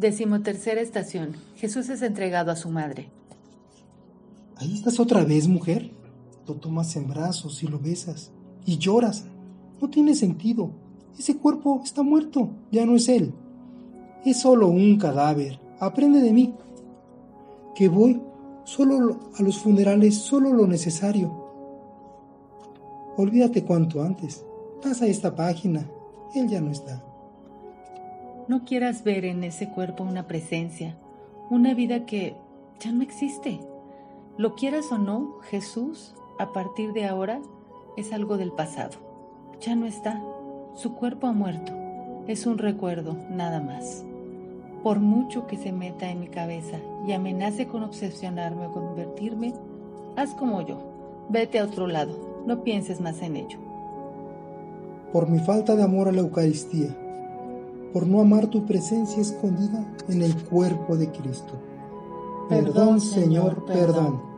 Decimotercera estación. Jesús es entregado a su madre. Ahí estás otra vez, mujer. Lo tomas en brazos y lo besas. Y lloras. No tiene sentido. Ese cuerpo está muerto. Ya no es él. Es solo un cadáver. Aprende de mí. Que voy solo a los funerales, solo lo necesario. Olvídate cuanto antes. Pasa esta página. Él ya no está. No quieras ver en ese cuerpo una presencia, una vida que ya no existe. Lo quieras o no, Jesús, a partir de ahora, es algo del pasado. Ya no está. Su cuerpo ha muerto. Es un recuerdo, nada más. Por mucho que se meta en mi cabeza y amenace con obsesionarme o convertirme, haz como yo. Vete a otro lado. No pienses más en ello por mi falta de amor a la Eucaristía, por no amar tu presencia escondida en el cuerpo de Cristo. Perdón, Señor, perdón.